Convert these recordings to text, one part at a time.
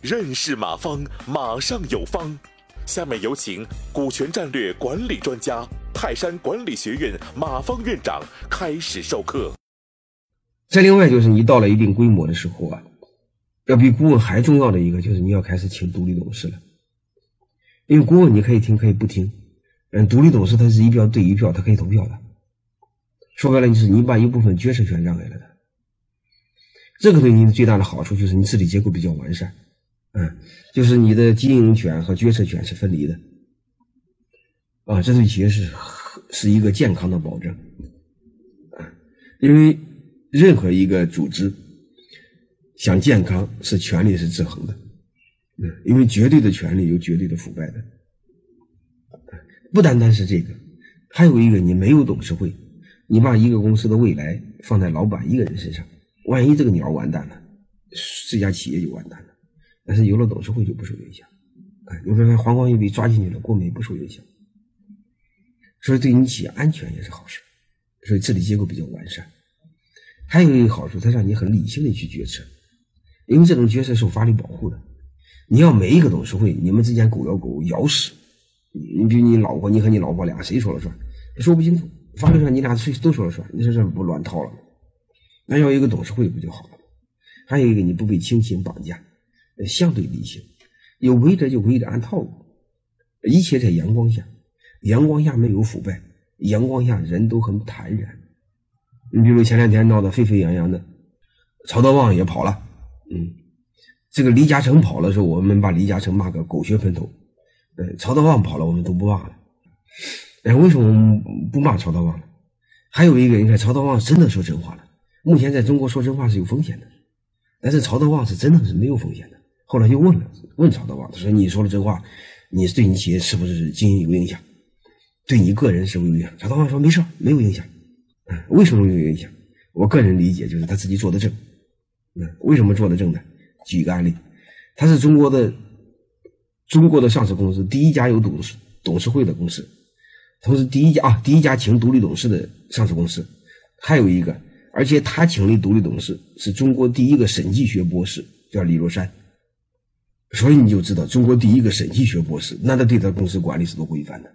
认识马方，马上有方。下面有请股权战略管理专家、泰山管理学院马方院长开始授课。再另外就是你到了一定规模的时候啊，要比顾问还重要的一个就是你要开始请独立董事了。因为顾问你可以听可以不听，嗯，独立董事他是一票对一票，他可以投票的。说白了就是你把一部分决策权让给了他，这个对你最大的好处就是你治理结构比较完善。嗯，就是你的经营权和决策权是分离的，啊，这对企业是是一个健康的保证，啊，因为任何一个组织想健康，是权力是制衡的，嗯，因为绝对的权利有绝对的腐败的，不单单是这个，还有一个，你没有董事会，你把一个公司的未来放在老板一个人身上，万一这个鸟完蛋了，这家企业就完蛋了。但是有了董事会就不受影响，哎，你说黄光裕被抓进去了，国美不受影响，所以对你企业安全也是好事，所以治理结构比较完善。还有一个好处，它让你很理性的去决策，因为这种决策受法律保护的。你要每一个董事会，你们之间狗咬狗咬死，你你比如你老婆，你和你老婆俩谁说了算？说不清楚，法律上你俩谁都说了算，你说这不乱套了吗？那要一个董事会不就好了？还有一个你不被亲情绑架。相对理性，有规则就规则按套路，一切在阳光下，阳光下没有腐败，阳光下人都很坦然。你比如前两天闹得沸沸扬扬的，曹德旺也跑了，嗯，这个李嘉诚跑了时候，我们把李嘉诚骂个狗血喷头，呃，曹德旺跑了，我们都不骂了。哎，为什么不骂曹德旺了？还有一个，你看曹德旺真的说真话了。目前在中国说真话是有风险的，但是曹德旺是真的是没有风险的。后来就问了，问曹德旺，他说：“你说的真话，你对你企业是不是经营有影响？对你个人是不是有影响？”曹德旺说：“没事，没有影响。”嗯，为什么没有影响？我个人理解就是他自己做的正。嗯，为什么做的正呢？举一个案例，他是中国的中国的上市公司第一家有董事董事会的公司，同时第一家啊第一家请独立董事的上市公司，还有一个，而且他请的独立董事是中国第一个审计学博士，叫李若山。所以你就知道，中国第一个审计学博士，那他对他公司管理是多规范的，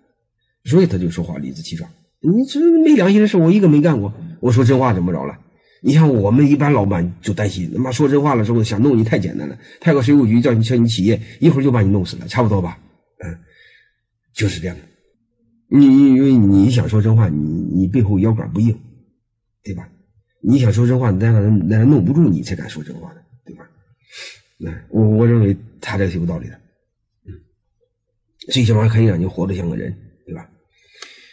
所以他就说话理直气壮。你这没良心的事，我一个没干过。我说真话怎么着了？你像我们一般老板就担心，他妈说真话了之后想弄你太简单了，派个税务局叫你叫你企业，一会儿就把你弄死了，差不多吧？嗯，就是这样的。你因为你想说真话，你你背后腰杆不硬，对吧？你想说真话，那那那弄不住你才敢说真话呢，对吧？那我我认为。他这个是有道理的，嗯，最起码可以让你活得像个人，对吧？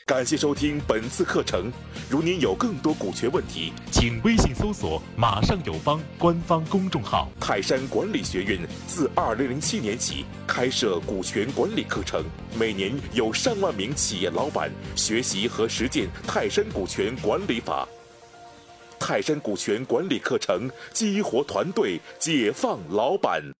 感谢收听本次课程。如您有更多股权问题，请微信搜索“马上有方”官方公众号。泰山管理学院自二零零七年起开设股权管理课程，每年有上万名企业老板学习和实践泰山股权管理法。泰山股权管理课程激活团队，解放老板。